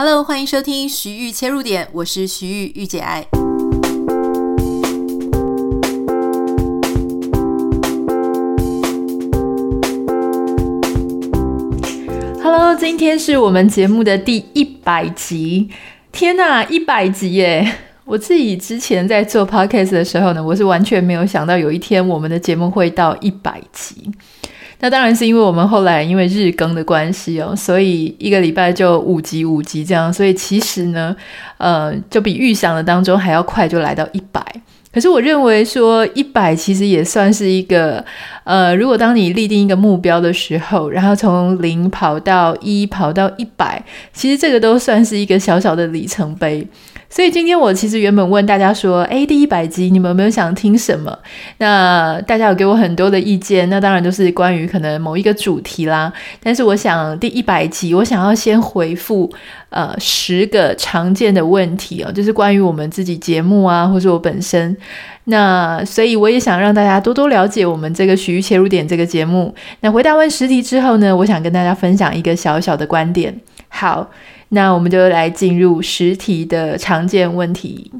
Hello，欢迎收听徐玉切入点，我是徐玉御姐爱。Hello，今天是我们节目的第一百集。天哪，一百集耶！我自己之前在做 Podcast 的时候呢，我是完全没有想到有一天我们的节目会到一百集。那当然是因为我们后来因为日更的关系哦，所以一个礼拜就五集五集这样，所以其实呢，呃，就比预想的当中还要快，就来到一百。可是我认为说一百其实也算是一个，呃，如果当你立定一个目标的时候，然后从零跑到一，跑到一百，其实这个都算是一个小小的里程碑。所以今天我其实原本问大家说，诶，第一百集你们有没有想听什么？那大家有给我很多的意见，那当然都是关于可能某一个主题啦。但是我想第一百集，我想要先回复呃十个常见的问题哦，就是关于我们自己节目啊，或者我本身。那所以我也想让大家多多了解我们这个徐豫切入点这个节目。那回答完十题之后呢，我想跟大家分享一个小小的观点。好。那我们就来进入十题的常见问题。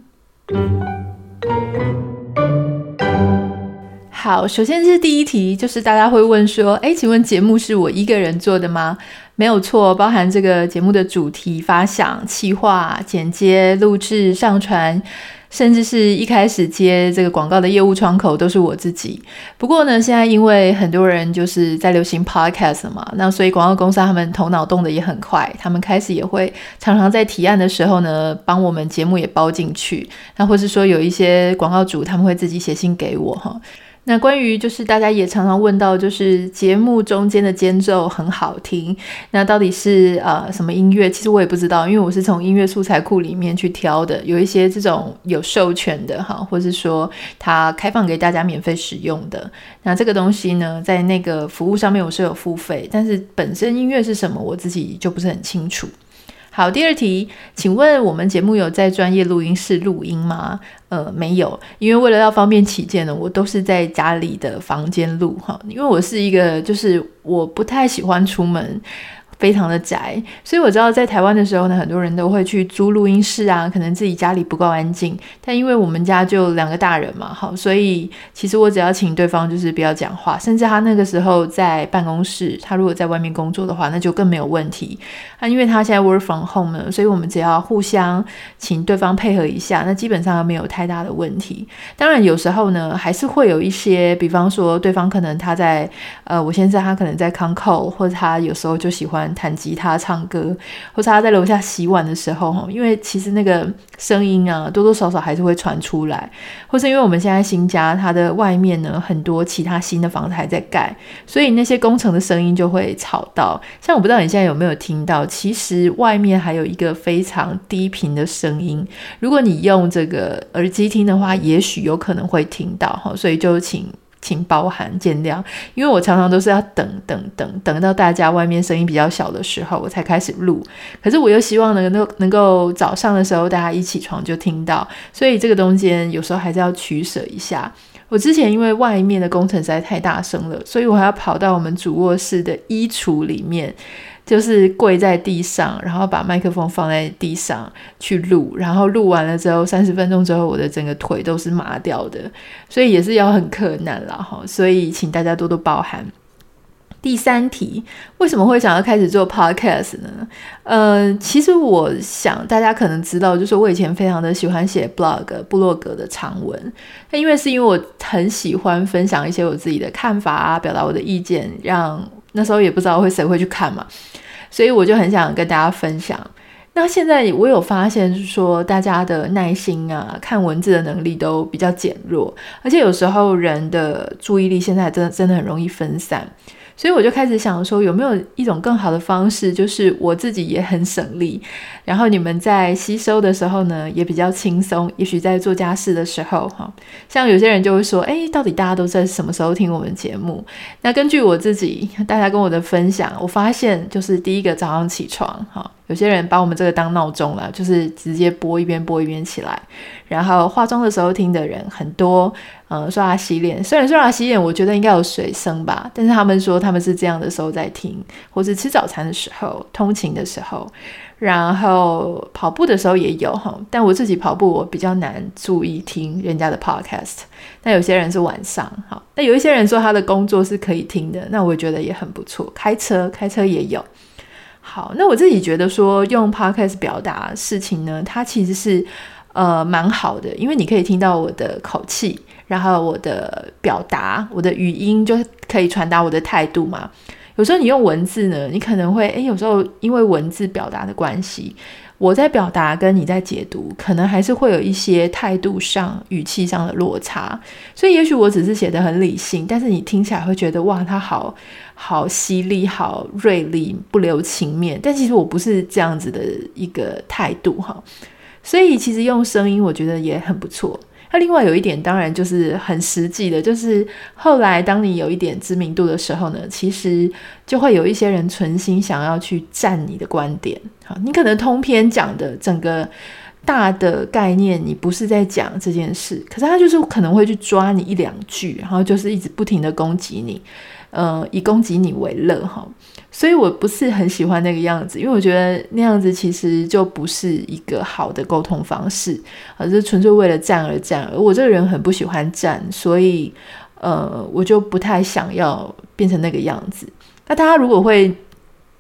好，首先是第一题，就是大家会问说，诶，请问节目是我一个人做的吗？没有错，包含这个节目的主题、发想、企划、剪接、录制、上传。甚至是一开始接这个广告的业务窗口都是我自己。不过呢，现在因为很多人就是在流行 podcast 嘛，那所以广告公司他们头脑动得也很快，他们开始也会常常在提案的时候呢，帮我们节目也包进去。那或是说有一些广告主他们会自己写信给我哈。那关于就是大家也常常问到，就是节目中间的间奏很好听，那到底是呃什么音乐？其实我也不知道，因为我是从音乐素材库里面去挑的，有一些这种有授权的哈，或是说它开放给大家免费使用的。那这个东西呢，在那个服务上面我是有付费，但是本身音乐是什么，我自己就不是很清楚。好，第二题，请问我们节目有在专业录音室录音吗？呃，没有，因为为了要方便起见呢，我都是在家里的房间录哈，因为我是一个，就是我不太喜欢出门。非常的宅，所以我知道在台湾的时候呢，很多人都会去租录音室啊，可能自己家里不够安静。但因为我们家就两个大人嘛，好，所以其实我只要请对方就是不要讲话，甚至他那个时候在办公室，他如果在外面工作的话，那就更没有问题。啊，因为他现在 work from home 了，所以我们只要互相请对方配合一下，那基本上没有太大的问题。当然有时候呢，还是会有一些，比方说对方可能他在呃，我先生他可能在 concall，或者他有时候就喜欢。弹吉他、唱歌，或者他在楼下洗碗的时候，因为其实那个声音啊，多多少少还是会传出来，或是因为我们现在新家，它的外面呢，很多其他新的房子还在盖，所以那些工程的声音就会吵到。像我不知道你现在有没有听到，其实外面还有一个非常低频的声音，如果你用这个耳机听的话，也许有可能会听到哈，所以就请。请包涵见谅，因为我常常都是要等等等等到大家外面声音比较小的时候，我才开始录。可是我又希望能够能够早上的时候大家一起床就听到，所以这个中间有时候还是要取舍一下。我之前因为外面的工程实在太大声了，所以我还要跑到我们主卧室的衣橱里面。就是跪在地上，然后把麦克风放在地上去录，然后录完了之后，三十分钟之后，我的整个腿都是麻掉的，所以也是要很困难了哈。所以请大家多多包涵。第三题，为什么会想要开始做 podcast 呢？呃，其实我想大家可能知道，就是我以前非常的喜欢写 blog 部落格的长文，那因为是因为我很喜欢分享一些我自己的看法啊，表达我的意见，让。那时候也不知道会谁会去看嘛，所以我就很想跟大家分享。那现在我有发现，是说大家的耐心啊，看文字的能力都比较减弱，而且有时候人的注意力现在真的真的很容易分散。所以我就开始想说，有没有一种更好的方式，就是我自己也很省力，然后你们在吸收的时候呢，也比较轻松。也许在做家事的时候，哈，像有些人就会说，诶，到底大家都在什么时候听我们节目？那根据我自己，大家跟我的分享，我发现就是第一个早上起床，哈。有些人把我们这个当闹钟了，就是直接播一边播一边起来。然后化妆的时候听的人很多，呃，刷牙洗脸，虽然刷牙洗脸，我觉得应该有水声吧，但是他们说他们是这样的时候在听，或是吃早餐的时候、通勤的时候。然后跑步的时候也有哈，但我自己跑步我比较难注意听人家的 podcast。那有些人是晚上哈，那有一些人说他的工作是可以听的，那我觉得也很不错。开车开车也有。好，那我自己觉得说用 podcast 表达事情呢，它其实是呃蛮好的，因为你可以听到我的口气，然后我的表达，我的语音就可以传达我的态度嘛。有时候你用文字呢，你可能会诶，有时候因为文字表达的关系，我在表达跟你在解读，可能还是会有一些态度上、语气上的落差。所以也许我只是写得很理性，但是你听起来会觉得哇，他好好犀利、好锐利、不留情面。但其实我不是这样子的一个态度哈。所以其实用声音，我觉得也很不错。那另外有一点，当然就是很实际的，就是后来当你有一点知名度的时候呢，其实就会有一些人存心想要去占你的观点。好，你可能通篇讲的整个大的概念，你不是在讲这件事，可是他就是可能会去抓你一两句，然后就是一直不停的攻击你，呃，以攻击你为乐哈。所以我不是很喜欢那个样子，因为我觉得那样子其实就不是一个好的沟通方式，而是纯粹为了战而战。而我这个人很不喜欢战，所以呃，我就不太想要变成那个样子。那大家如果会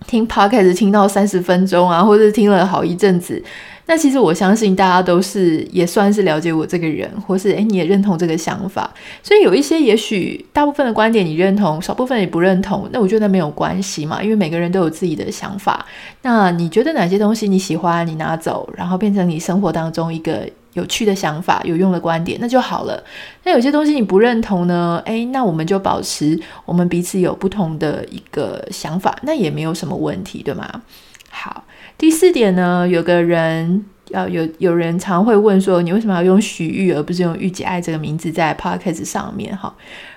听 Podcast 听到三十分钟啊，或者听了好一阵子。那其实我相信大家都是也算是了解我这个人，或是诶你也认同这个想法，所以有一些也许大部分的观点你认同，少部分也不认同，那我觉得没有关系嘛，因为每个人都有自己的想法。那你觉得哪些东西你喜欢，你拿走，然后变成你生活当中一个有趣的想法、有用的观点，那就好了。那有些东西你不认同呢？诶，那我们就保持我们彼此有不同的一个想法，那也没有什么问题，对吗？好。第四点呢，有个人要有有人常会问说，你为什么要用许玉而不是用玉姐爱这个名字在 podcast 上面？哈，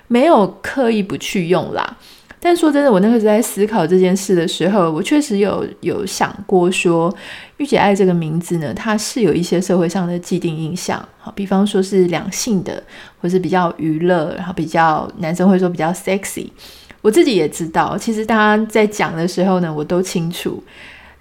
没有刻意不去用啦。但说真的，我那个时候在思考这件事的时候，我确实有有想过说，玉姐爱这个名字呢，它是有一些社会上的既定印象，好，比方说是两性的，或是比较娱乐，然后比较男生会说比较 sexy。我自己也知道，其实大家在讲的时候呢，我都清楚。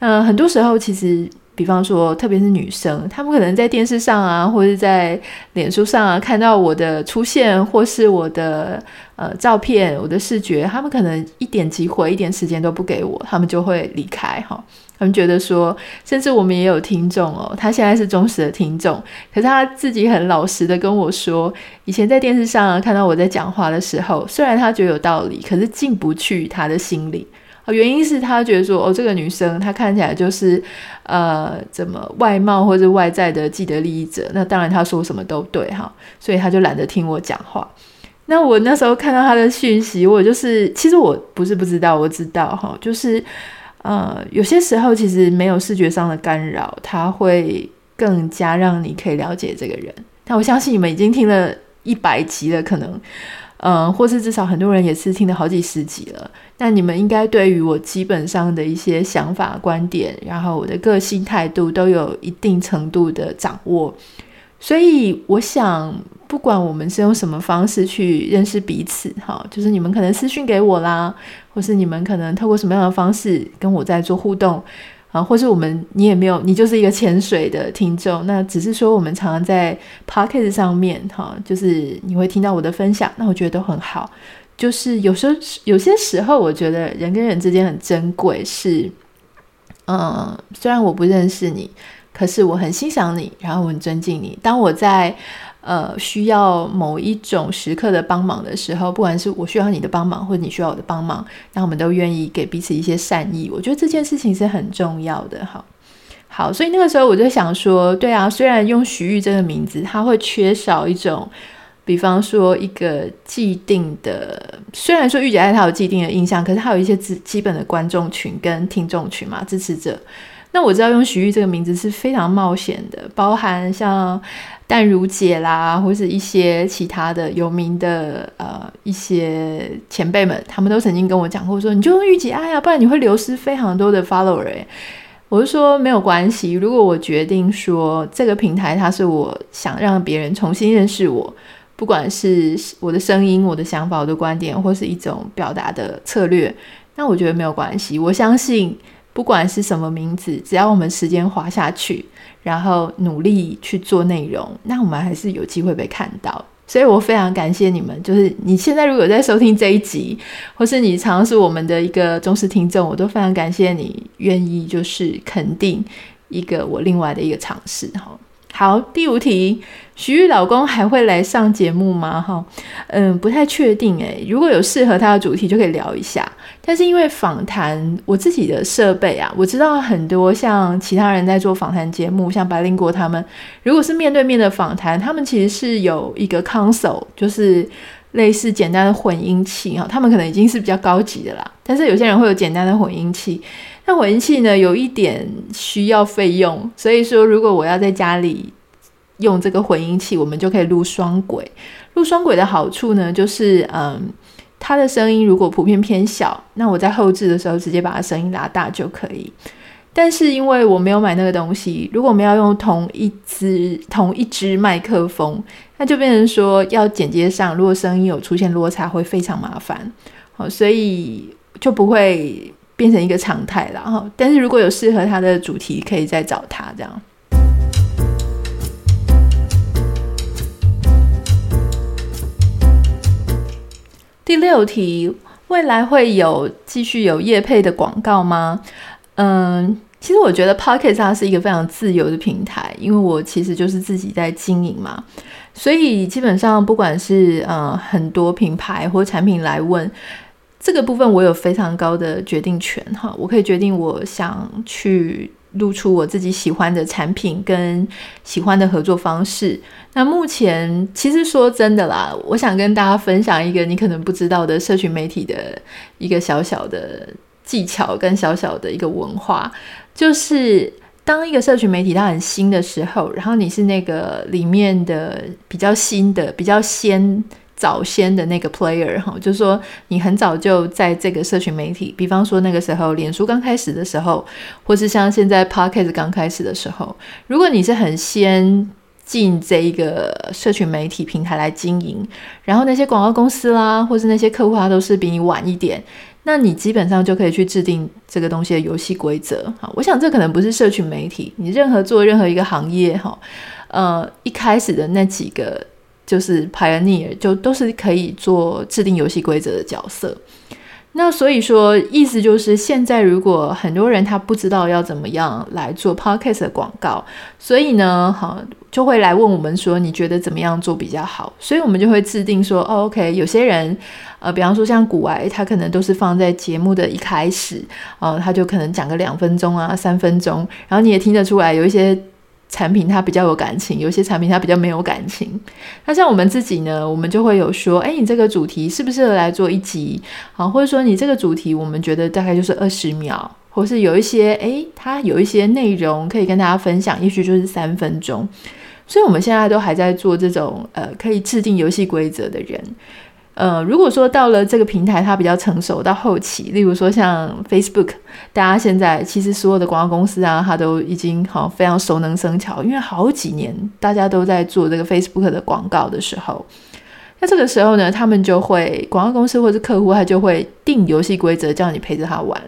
嗯、很多时候其实，比方说，特别是女生，她们可能在电视上啊，或者在脸书上啊，看到我的出现，或是我的呃照片、我的视觉，她们可能一点机会、一点时间都不给我，她们就会离开哈。他们觉得说，甚至我们也有听众哦，他现在是忠实的听众，可是他自己很老实的跟我说，以前在电视上啊，看到我在讲话的时候，虽然他觉得有道理，可是进不去他的心里。啊原因是他觉得说，哦，这个女生她看起来就是，呃，怎么外貌或者外在的既得利益者，那当然她说什么都对哈，所以他就懒得听我讲话。那我那时候看到他的讯息，我就是，其实我不是不知道，我知道哈，就是，呃，有些时候其实没有视觉上的干扰，他会更加让你可以了解这个人。那我相信你们已经听了一百集了，可能。嗯，或是至少很多人也是听了好几十集了。那你们应该对于我基本上的一些想法、观点，然后我的个性态度都有一定程度的掌握。所以我想，不管我们是用什么方式去认识彼此，哈，就是你们可能私讯给我啦，或是你们可能透过什么样的方式跟我在做互动。啊，或是我们你也没有，你就是一个潜水的听众。那只是说我们常常在 Podcast 上面，哈，就是你会听到我的分享，那我觉得都很好。就是有时候有些时候，我觉得人跟人之间很珍贵，是，嗯，虽然我不认识你，可是我很欣赏你，然后我很尊敬你。当我在呃，需要某一种时刻的帮忙的时候，不管是我需要你的帮忙，或者你需要我的帮忙，那我们都愿意给彼此一些善意。我觉得这件事情是很重要的。好，好，所以那个时候我就想说，对啊，虽然用徐玉这个名字，它会缺少一种，比方说一个既定的，虽然说玉姐爱她有既定的印象，可是它有一些基基本的观众群跟听众群嘛，支持者。那我知道用徐玉这个名字是非常冒险的，包含像。淡如姐啦，或是一些其他的有名的呃一些前辈们，他们都曾经跟我讲过说，你就用玉姐爱呀，不然你会流失非常多的 follower。我是说没有关系。如果我决定说这个平台它是我想让别人重新认识我，不管是我的声音、我的想法、我的观点，或是一种表达的策略，那我觉得没有关系。我相信不管是什么名字，只要我们时间滑下去，然后努力去做内容，那我们还是有机会被看到。所以我非常感谢你们，就是你现在如果在收听这一集，或是你尝试我们的一个忠实听众，我都非常感谢你愿意就是肯定一个我另外的一个尝试哈。好，第五题，徐玉老公还会来上节目吗？哈，嗯，不太确定诶。如果有适合他的主题，就可以聊一下。但是因为访谈，我自己的设备啊，我知道很多像其他人在做访谈节目，像白灵国他们，如果是面对面的访谈，他们其实是有一个 console，就是类似简单的混音器哈，他们可能已经是比较高级的啦。但是有些人会有简单的混音器。那混音器呢，有一点需要费用，所以说如果我要在家里用这个混音器，我们就可以录双轨。录双轨的好处呢，就是嗯，它的声音如果普遍偏小，那我在后置的时候直接把它声音拉大就可以。但是因为我没有买那个东西，如果我们要用同一支同一支麦克风，那就变成说要剪接上，如果声音有出现落差，会非常麻烦。好，所以就不会。变成一个常态了哈，但是如果有适合他的主题，可以再找他这样。第六题，未来会有继续有业配的广告吗？嗯，其实我觉得 Podcast 它是一个非常自由的平台，因为我其实就是自己在经营嘛，所以基本上不管是呃很多品牌或产品来问。这个部分我有非常高的决定权哈，我可以决定我想去露出我自己喜欢的产品跟喜欢的合作方式。那目前其实说真的啦，我想跟大家分享一个你可能不知道的社群媒体的一个小小的技巧跟小小的一个文化，就是当一个社群媒体它很新的时候，然后你是那个里面的比较新的、比较先。早先的那个 player 哈，就是说你很早就在这个社群媒体，比方说那个时候脸书刚开始的时候，或是像现在 Podcast 刚开始的时候，如果你是很先进这一个社群媒体平台来经营，然后那些广告公司啦，或是那些客户啊，都是比你晚一点，那你基本上就可以去制定这个东西的游戏规则。好，我想这可能不是社群媒体，你任何做任何一个行业哈，呃，一开始的那几个。就是 pioneer，就都是可以做制定游戏规则的角色。那所以说，意思就是现在如果很多人他不知道要怎么样来做 podcast 的广告，所以呢，好就会来问我们说，你觉得怎么样做比较好？所以我们就会制定说，哦，OK，有些人，呃，比方说像股癌，他可能都是放在节目的一开始，呃，他就可能讲个两分钟啊，三分钟，然后你也听得出来有一些。产品它比较有感情，有些产品它比较没有感情。那像我们自己呢，我们就会有说，哎，你这个主题适不适合来做一集？好，或者说你这个主题，我们觉得大概就是二十秒，或是有一些，哎，它有一些内容可以跟大家分享，也许就是三分钟。所以我们现在都还在做这种，呃，可以制定游戏规则的人。呃，如果说到了这个平台，它比较成熟，到后期，例如说像 Facebook，大家现在其实所有的广告公司啊，它都已经好非常熟能生巧，因为好几年大家都在做这个 Facebook 的广告的时候，那这个时候呢，他们就会广告公司或者客户，他就会定游戏规则，叫你陪着他玩。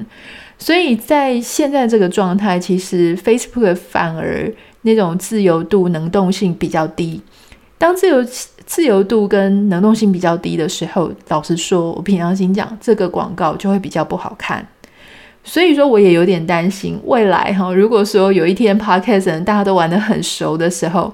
所以在现在这个状态，其实 Facebook 反而那种自由度、能动性比较低。当自由自由度跟能动性比较低的时候，老实说，我平常心讲，这个广告就会比较不好看。所以说，我也有点担心未来哈。如果说有一天 Podcast 大家都玩得很熟的时候，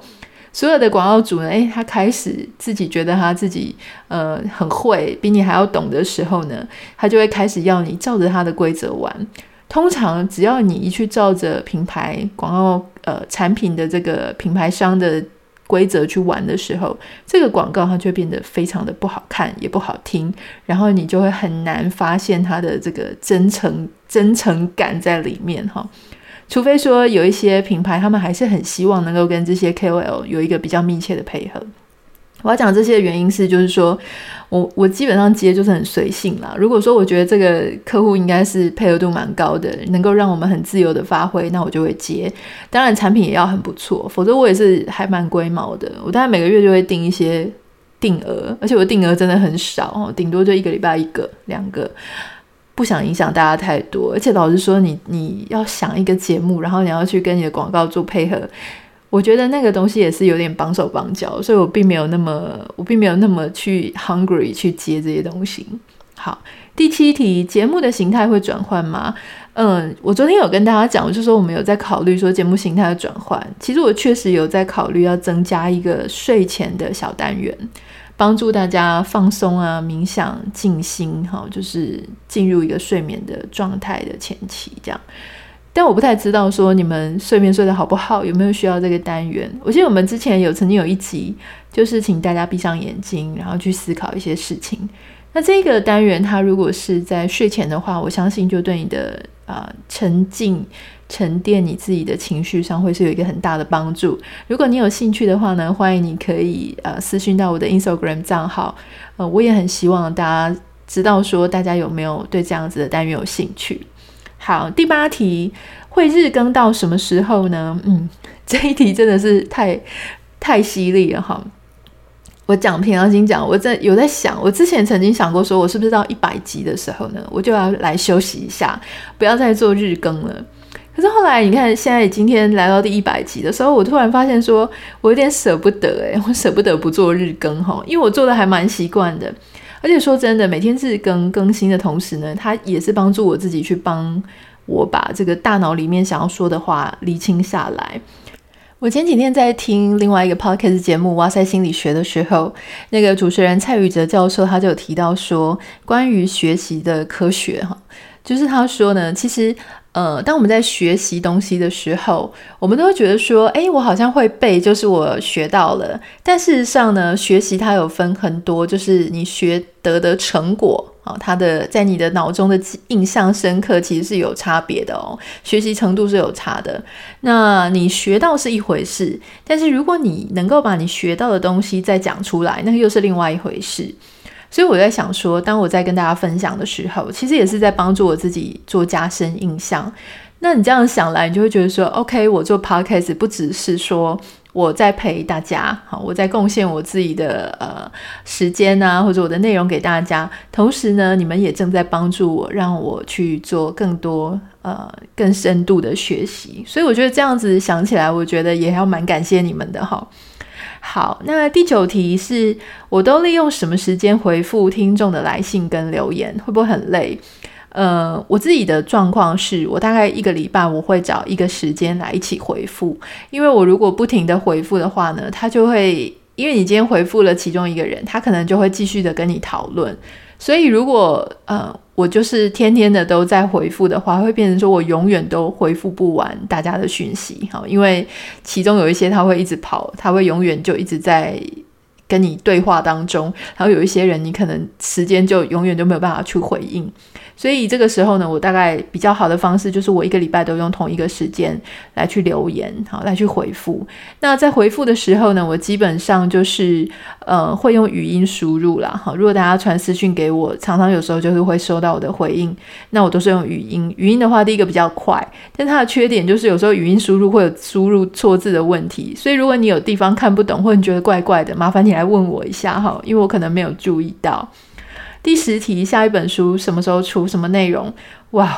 所有的广告主呢，诶，他开始自己觉得他自己呃很会，比你还要懂的时候呢，他就会开始要你照着他的规则玩。通常只要你一去照着品牌广告呃产品的这个品牌商的。规则去玩的时候，这个广告它就变得非常的不好看，也不好听，然后你就会很难发现它的这个真诚真诚感在里面哈。除非说有一些品牌，他们还是很希望能够跟这些 KOL 有一个比较密切的配合。我要讲这些的原因是，就是说我我基本上接就是很随性啦。如果说我觉得这个客户应该是配合度蛮高的，能够让我们很自由的发挥，那我就会接。当然产品也要很不错，否则我也是还蛮龟毛的。我大概每个月就会定一些定额，而且我定额真的很少哦，顶多就一个礼拜一个两个。不想影响大家太多，而且老实说，你你要想一个节目，然后你要去跟你的广告做配合，我觉得那个东西也是有点绑手绑脚，所以我并没有那么，我并没有那么去 hungry 去接这些东西。好，第七题，节目的形态会转换吗？嗯，我昨天有跟大家讲，我就说我们有在考虑说节目形态的转换，其实我确实有在考虑要增加一个睡前的小单元。帮助大家放松啊，冥想、静心，哈，就是进入一个睡眠的状态的前期，这样。但我不太知道说你们睡眠睡得好不好，有没有需要这个单元？我记得我们之前有曾经有一集，就是请大家闭上眼睛，然后去思考一些事情。那这个单元，它如果是在睡前的话，我相信就对你的啊、呃、沉浸。沉淀你自己的情绪上会是有一个很大的帮助。如果你有兴趣的话呢，欢迎你可以呃私讯到我的 Instagram 账号。呃，我也很希望大家知道说大家有没有对这样子的单元有兴趣。好，第八题会日更到什么时候呢？嗯，这一题真的是太太犀利了哈。我讲平常心讲，我在有在想，我之前曾经想过说，我是不是到一百集的时候呢，我就要来休息一下，不要再做日更了。可是后来，你看，现在今天来到第一百集的时候，我突然发现说，我有点舍不得诶，我舍不得不做日更哈，因为我做的还蛮习惯的，而且说真的，每天日更更新的同时呢，它也是帮助我自己去帮我把这个大脑里面想要说的话理清下来。我前几天在听另外一个 podcast 节目《哇塞心理学》的时候，那个主持人蔡宇哲教授他就有提到说，关于学习的科学哈，就是他说呢，其实。呃，当我们在学习东西的时候，我们都会觉得说，诶，我好像会背，就是我学到了。但事实上呢，学习它有分很多，就是你学得的成果啊，它的在你的脑中的印象深刻，其实是有差别的哦。学习程度是有差的。那你学到是一回事，但是如果你能够把你学到的东西再讲出来，那又是另外一回事。所以我在想说，当我在跟大家分享的时候，其实也是在帮助我自己做加深印象。那你这样想来，你就会觉得说，OK，我做 Podcast 不只是说我在陪大家，好，我在贡献我自己的呃时间啊，或者我的内容给大家，同时呢，你们也正在帮助我，让我去做更多呃更深度的学习。所以我觉得这样子想起来，我觉得也还蛮感谢你们的哈。好，那第九题是，我都利用什么时间回复听众的来信跟留言？会不会很累？呃，我自己的状况是我大概一个礼拜我会找一个时间来一起回复，因为我如果不停的回复的话呢，他就会，因为你今天回复了其中一个人，他可能就会继续的跟你讨论。所以，如果呃，我就是天天的都在回复的话，会变成说我永远都回复不完大家的讯息，哈，因为其中有一些他会一直跑，他会永远就一直在跟你对话当中，然后有一些人你可能时间就永远都没有办法去回应。所以这个时候呢，我大概比较好的方式就是我一个礼拜都用同一个时间来去留言，好，来去回复。那在回复的时候呢，我基本上就是呃会用语音输入啦，好，如果大家传私讯给我，常常有时候就是会收到我的回应，那我都是用语音。语音的话，第一个比较快，但它的缺点就是有时候语音输入会有输入错字的问题，所以如果你有地方看不懂或者你觉得怪怪的，麻烦你来问我一下哈，因为我可能没有注意到。第十题，下一本书什么时候出？什么内容？哇，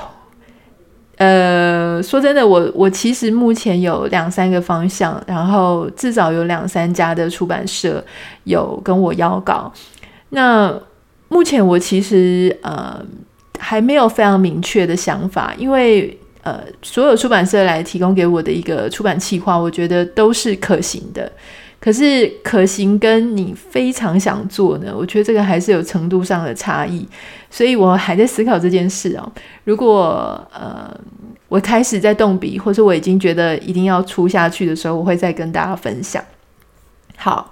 呃，说真的，我我其实目前有两三个方向，然后至少有两三家的出版社有跟我邀稿。那目前我其实呃还没有非常明确的想法，因为呃所有出版社来提供给我的一个出版计划，我觉得都是可行的。可是可行跟你非常想做呢，我觉得这个还是有程度上的差异，所以我还在思考这件事哦。如果呃我开始在动笔，或是我已经觉得一定要出下去的时候，我会再跟大家分享。好，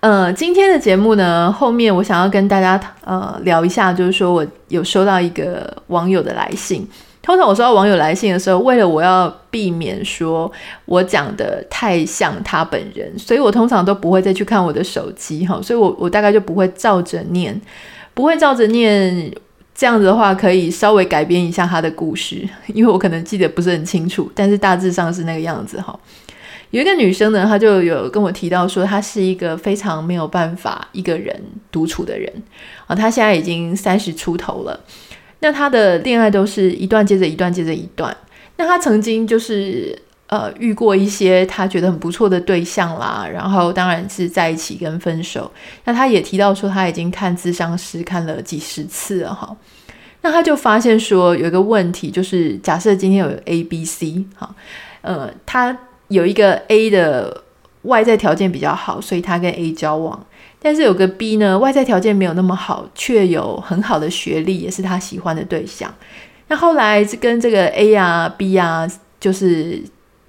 呃，今天的节目呢，后面我想要跟大家呃聊一下，就是说我有收到一个网友的来信。通常我收到网友来信的时候，为了我要避免说我讲的太像他本人，所以我通常都不会再去看我的手机哈，所以我我大概就不会照着念，不会照着念。这样子的话，可以稍微改编一下他的故事，因为我可能记得不是很清楚，但是大致上是那个样子哈。有一个女生呢，她就有跟我提到说，她是一个非常没有办法一个人独处的人啊。她现在已经三十出头了，那他的恋爱都是一段接着一段接着一段。那他曾经就是。呃，遇过一些他觉得很不错的对象啦，然后当然是在一起跟分手。那他也提到说，他已经看咨商师看了几十次了哈。那他就发现说，有一个问题，就是假设今天有 A、B、C 哈，呃，他有一个 A 的外在条件比较好，所以他跟 A 交往。但是有个 B 呢，外在条件没有那么好，却有很好的学历，也是他喜欢的对象。那后来跟这个 A 啊、B 啊，就是。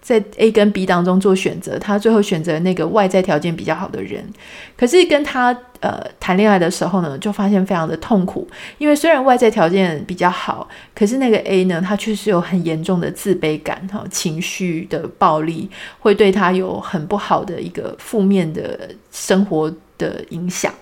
在 A 跟 B 当中做选择，他最后选择那个外在条件比较好的人。可是跟他呃谈恋爱的时候呢，就发现非常的痛苦，因为虽然外在条件比较好，可是那个 A 呢，他确实有很严重的自卑感哈，情绪的暴力会对他有很不好的一个负面的生活的影响。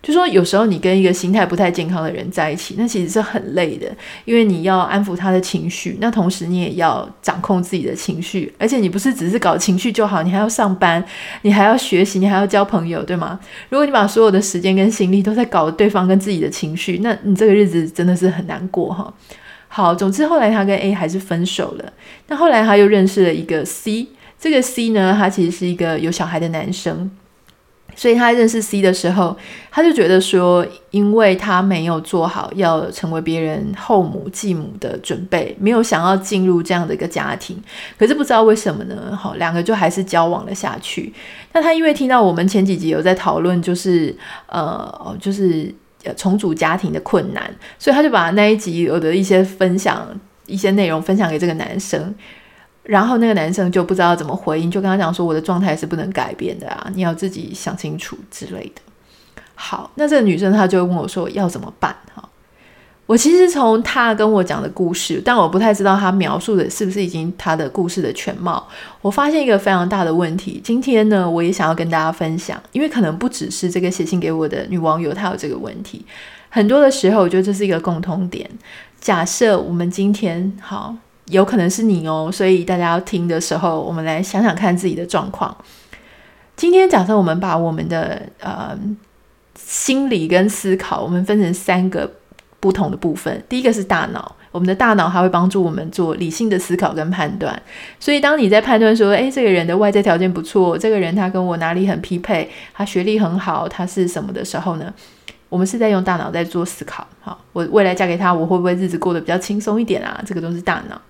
就说有时候你跟一个心态不太健康的人在一起，那其实是很累的，因为你要安抚他的情绪，那同时你也要掌控自己的情绪，而且你不是只是搞情绪就好，你还要上班，你还要学习，你还要交朋友，对吗？如果你把所有的时间跟心力都在搞对方跟自己的情绪，那你这个日子真的是很难过哈。好，总之后来他跟 A 还是分手了，那后来他又认识了一个 C，这个 C 呢，他其实是一个有小孩的男生。所以他认识 C 的时候，他就觉得说，因为他没有做好要成为别人后母继母的准备，没有想要进入这样的一个家庭。可是不知道为什么呢？好，两个就还是交往了下去。那他因为听到我们前几集有在讨论，就是呃，就是重组家庭的困难，所以他就把那一集有的一些分享一些内容分享给这个男生。然后那个男生就不知道怎么回应，就跟他讲说：“我的状态是不能改变的啊，你要自己想清楚之类的。”好，那这个女生她就问我说：“要怎么办？”哈，我其实从她跟我讲的故事，但我不太知道她描述的是不是已经她的故事的全貌。我发现一个非常大的问题，今天呢，我也想要跟大家分享，因为可能不只是这个写信给我的女网友她有这个问题，很多的时候我觉得这是一个共通点。假设我们今天好。有可能是你哦，所以大家要听的时候，我们来想想看自己的状况。今天假设我们把我们的呃心理跟思考，我们分成三个不同的部分。第一个是大脑，我们的大脑还会帮助我们做理性的思考跟判断。所以当你在判断说，诶，这个人的外在条件不错，这个人他跟我哪里很匹配，他学历很好，他是什么的时候呢？我们是在用大脑在做思考。好，我未来嫁给他，我会不会日子过得比较轻松一点啊？这个都是大脑。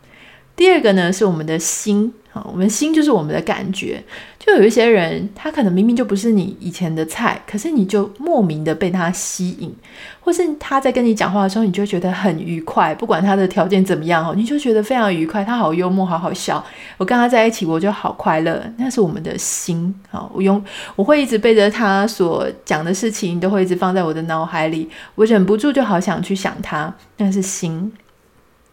第二个呢，是我们的心啊，我们心就是我们的感觉。就有一些人，他可能明明就不是你以前的菜，可是你就莫名的被他吸引，或是他在跟你讲话的时候，你就觉得很愉快，不管他的条件怎么样哦，你就觉得非常愉快。他好幽默，好好笑，我跟他在一起，我就好快乐。那是我们的心啊，我用我会一直背着他所讲的事情，都会一直放在我的脑海里，我忍不住就好想去想他，那是心。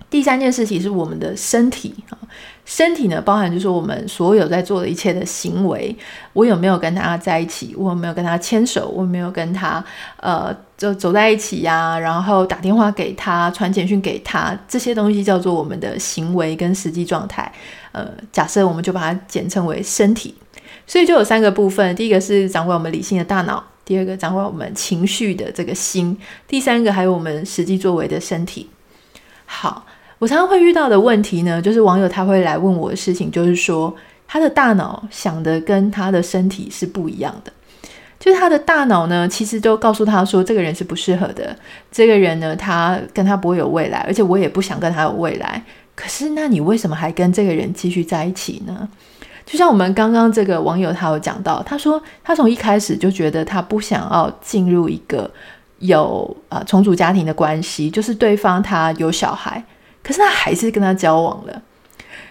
第三件事情是我们的身体啊，身体呢，包含就是我们所有在做的一切的行为，我有没有跟他在一起，我有没有跟他牵手，我有没有跟他呃就走在一起呀、然后打电话给他，传简讯给他，这些东西叫做我们的行为跟实际状态。呃，假设我们就把它简称为身体，所以就有三个部分，第一个是掌管我们理性的大脑，第二个掌管我们情绪的这个心，第三个还有我们实际作为的身体。好。我常常会遇到的问题呢，就是网友他会来问我的事情，就是说他的大脑想的跟他的身体是不一样的，就是他的大脑呢，其实都告诉他说这个人是不适合的，这个人呢，他跟他不会有未来，而且我也不想跟他有未来。可是，那你为什么还跟这个人继续在一起呢？就像我们刚刚这个网友他有讲到，他说他从一开始就觉得他不想要进入一个有啊、重组家庭的关系，就是对方他有小孩。可是他还是跟他交往了，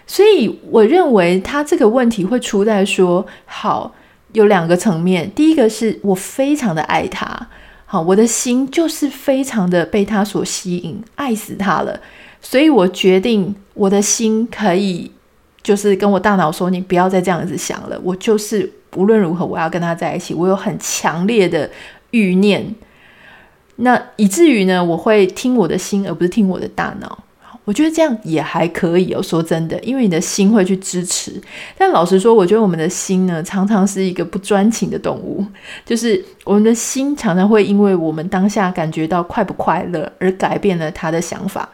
所以我认为他这个问题会出在说：好，有两个层面，第一个是我非常的爱他，好，我的心就是非常的被他所吸引，爱死他了，所以我决定我的心可以，就是跟我大脑说，你不要再这样子想了。我就是无论如何我要跟他在一起，我有很强烈的欲念，那以至于呢，我会听我的心，而不是听我的大脑。我觉得这样也还可以哦。说真的，因为你的心会去支持。但老实说，我觉得我们的心呢，常常是一个不专情的动物。就是我们的心常常会因为我们当下感觉到快不快乐而改变了他的想法。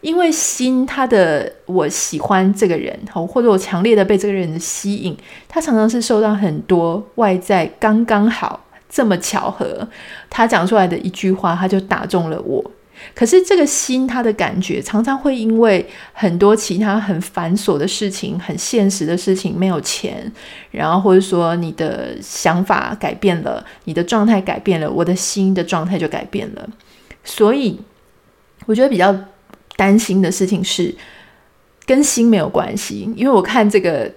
因为心，他的我喜欢这个人，或者我强烈的被这个人的吸引，他常常是受到很多外在刚刚好这么巧合，他讲出来的一句话，他就打中了我。可是这个心，他的感觉常常会因为很多其他很繁琐的事情、很现实的事情，没有钱，然后或者说你的想法改变了，你的状态改变了，我的心的状态就改变了。所以我觉得比较担心的事情是跟心没有关系，因为我看这个。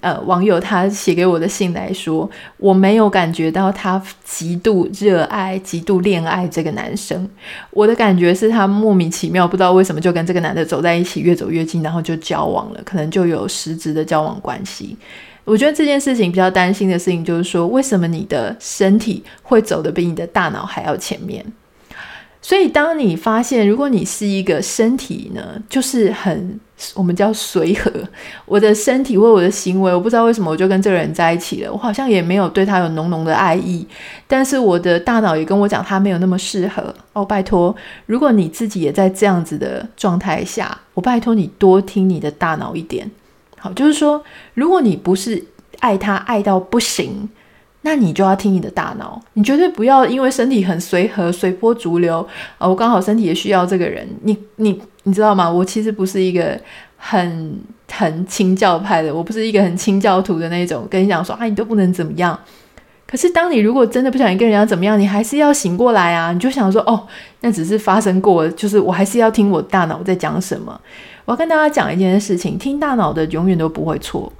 呃，网友他写给我的信来说，我没有感觉到他极度热爱、极度恋爱这个男生。我的感觉是他莫名其妙，不知道为什么就跟这个男的走在一起，越走越近，然后就交往了，可能就有实质的交往关系。我觉得这件事情比较担心的事情就是说，为什么你的身体会走得比你的大脑还要前面？所以，当你发现，如果你是一个身体呢，就是很我们叫随和，我的身体或我的行为，我不知道为什么我就跟这个人在一起了，我好像也没有对他有浓浓的爱意，但是我的大脑也跟我讲他没有那么适合哦。拜托，如果你自己也在这样子的状态下，我拜托你多听你的大脑一点。好，就是说，如果你不是爱他爱到不行。那你就要听你的大脑，你绝对不要因为身体很随和、随波逐流啊！我刚好身体也需要这个人，你你你知道吗？我其实不是一个很很清教派的，我不是一个很清教徒的那种，跟你讲说啊，你都不能怎么样。可是当你如果真的不小心跟人家怎么样，你还是要醒过来啊！你就想说哦，那只是发生过，就是我还是要听我大脑在讲什么。我要跟大家讲一件事情，听大脑的永远都不会错。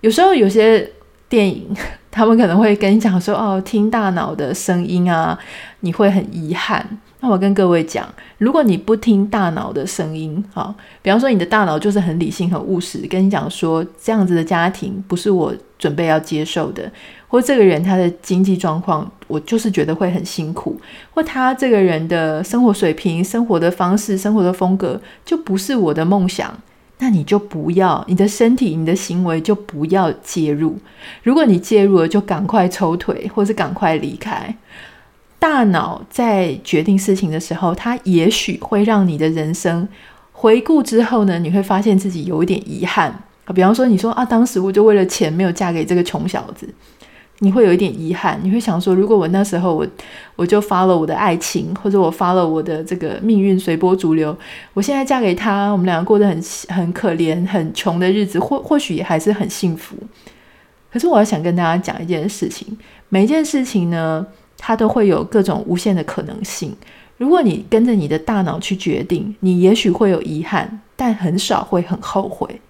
有时候有些。电影，他们可能会跟你讲说：“哦，听大脑的声音啊，你会很遗憾。”那我跟各位讲，如果你不听大脑的声音，好，比方说你的大脑就是很理性、很务实，跟你讲说这样子的家庭不是我准备要接受的，或这个人他的经济状况，我就是觉得会很辛苦，或他这个人的生活水平、生活的方式、生活的风格，就不是我的梦想。那你就不要，你的身体、你的行为就不要介入。如果你介入了，就赶快抽腿，或是赶快离开。大脑在决定事情的时候，它也许会让你的人生回顾之后呢，你会发现自己有一点遗憾。比方说，你说啊，当时我就为了钱没有嫁给这个穷小子。你会有一点遗憾，你会想说，如果我那时候我我就发了我的爱情，或者我发了我的这个命运随波逐流，我现在嫁给他，我们两个过得很很可怜、很穷的日子，或或许也还是很幸福。可是我要想跟大家讲一件事情，每一件事情呢，它都会有各种无限的可能性。如果你跟着你的大脑去决定，你也许会有遗憾，但很少会很后悔。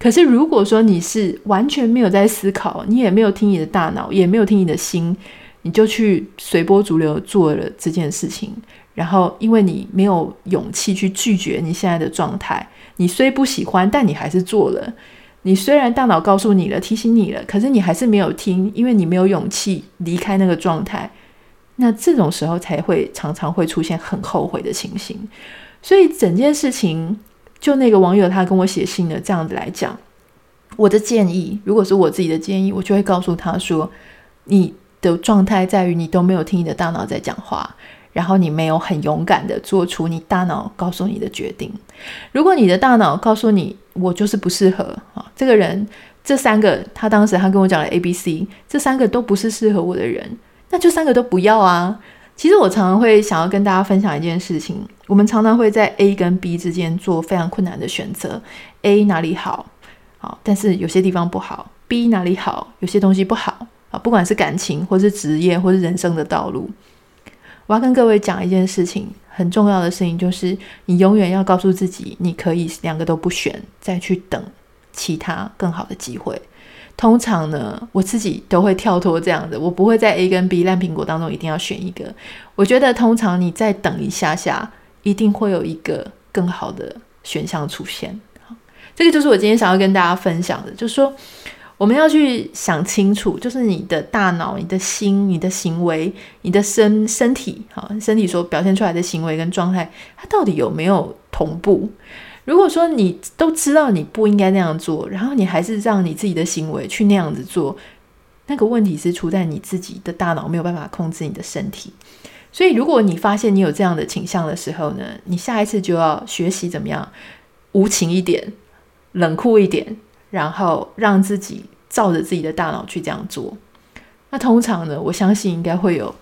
可是，如果说你是完全没有在思考，你也没有听你的大脑，也没有听你的心，你就去随波逐流做了这件事情，然后因为你没有勇气去拒绝你现在的状态，你虽不喜欢，但你还是做了。你虽然大脑告诉你了，提醒你了，可是你还是没有听，因为你没有勇气离开那个状态。那这种时候才会常常会出现很后悔的情形。所以整件事情。就那个网友，他跟我写信的这样子来讲，我的建议，如果是我自己的建议，我就会告诉他说：你的状态在于你都没有听你的大脑在讲话，然后你没有很勇敢的做出你大脑告诉你的决定。如果你的大脑告诉你我就是不适合啊，这个人，这三个，他当时他跟我讲了 A、B、C，这三个都不是适合我的人，那就三个都不要啊。其实我常常会想要跟大家分享一件事情，我们常常会在 A 跟 B 之间做非常困难的选择。A 哪里好，好，但是有些地方不好；B 哪里好，有些东西不好啊。不管是感情，或是职业，或是人生的道路，我要跟各位讲一件事情，很重要的事情就是，你永远要告诉自己，你可以两个都不选，再去等其他更好的机会。通常呢，我自己都会跳脱这样的，我不会在 A 跟 B 烂苹果当中一定要选一个。我觉得通常你再等一下下，一定会有一个更好的选项出现。这个就是我今天想要跟大家分享的，就是说我们要去想清楚，就是你的大脑、你的心、你的行为、你的身身体，好，身体所表现出来的行为跟状态，它到底有没有同步？如果说你都知道你不应该那样做，然后你还是让你自己的行为去那样子做，那个问题是出在你自己的大脑没有办法控制你的身体。所以，如果你发现你有这样的倾向的时候呢，你下一次就要学习怎么样无情一点、冷酷一点，然后让自己照着自己的大脑去这样做。那通常呢，我相信应该会有，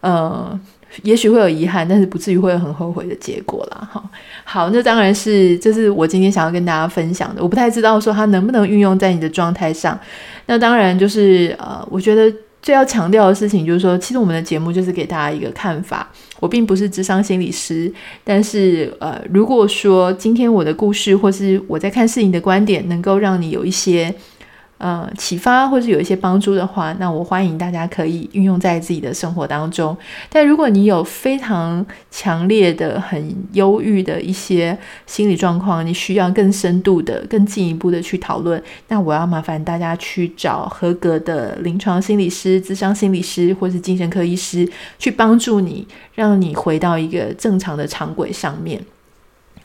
呃。也许会有遗憾，但是不至于会有很后悔的结果啦。哈，好，那当然是这是我今天想要跟大家分享的。我不太知道说它能不能运用在你的状态上。那当然就是呃，我觉得最要强调的事情就是说，其实我们的节目就是给大家一个看法。我并不是智商心理师，但是呃，如果说今天我的故事或是我在看事情的观点，能够让你有一些。呃，启发或是有一些帮助的话，那我欢迎大家可以运用在自己的生活当中。但如果你有非常强烈的、很忧郁的一些心理状况，你需要更深度的、更进一步的去讨论，那我要麻烦大家去找合格的临床心理师、智商心理师或是精神科医师，去帮助你，让你回到一个正常的常轨上面。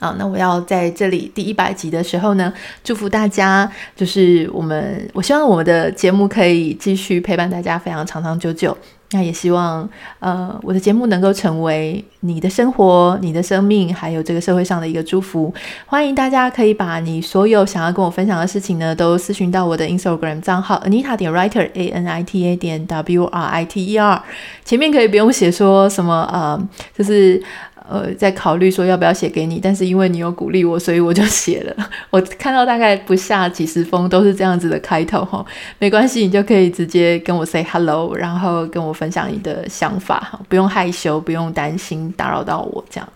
啊，那我要在这里第一百集的时候呢，祝福大家，就是我们，我希望我们的节目可以继续陪伴大家非常长长久久。那也希望，呃，我的节目能够成为你的生活、你的生命，还有这个社会上的一个祝福。欢迎大家可以把你所有想要跟我分享的事情呢，都私讯到我的 Instagram 账号 Anita 点 Writer A N I T A 点 W R I T E R，前面可以不用写说什么，呃，就是。呃，在考虑说要不要写给你，但是因为你有鼓励我，所以我就写了。我看到大概不下几十封都是这样子的开头哈，没关系，你就可以直接跟我 say hello，然后跟我分享你的想法哈，不用害羞，不用担心打扰到我这样。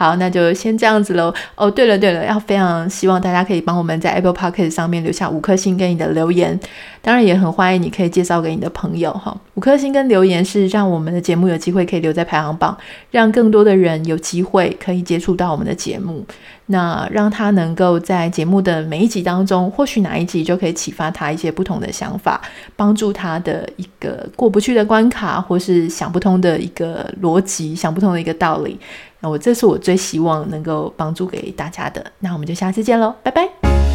好，那就先这样子喽。哦，对了对了，要非常希望大家可以帮我们在 Apple Podcast 上面留下五颗星跟你的留言，当然也很欢迎你可以介绍给你的朋友哈。五颗星跟留言是让我们的节目有机会可以留在排行榜，让更多的人有机会可以接触到我们的节目，那让他能够在节目的每一集当中，或许哪一集就可以启发他一些不同的想法，帮助他的一个过不去的关卡，或是想不通的一个逻辑，想不通的一个道理。那我这是我最希望能够帮助给大家的，那我们就下次见喽，拜拜。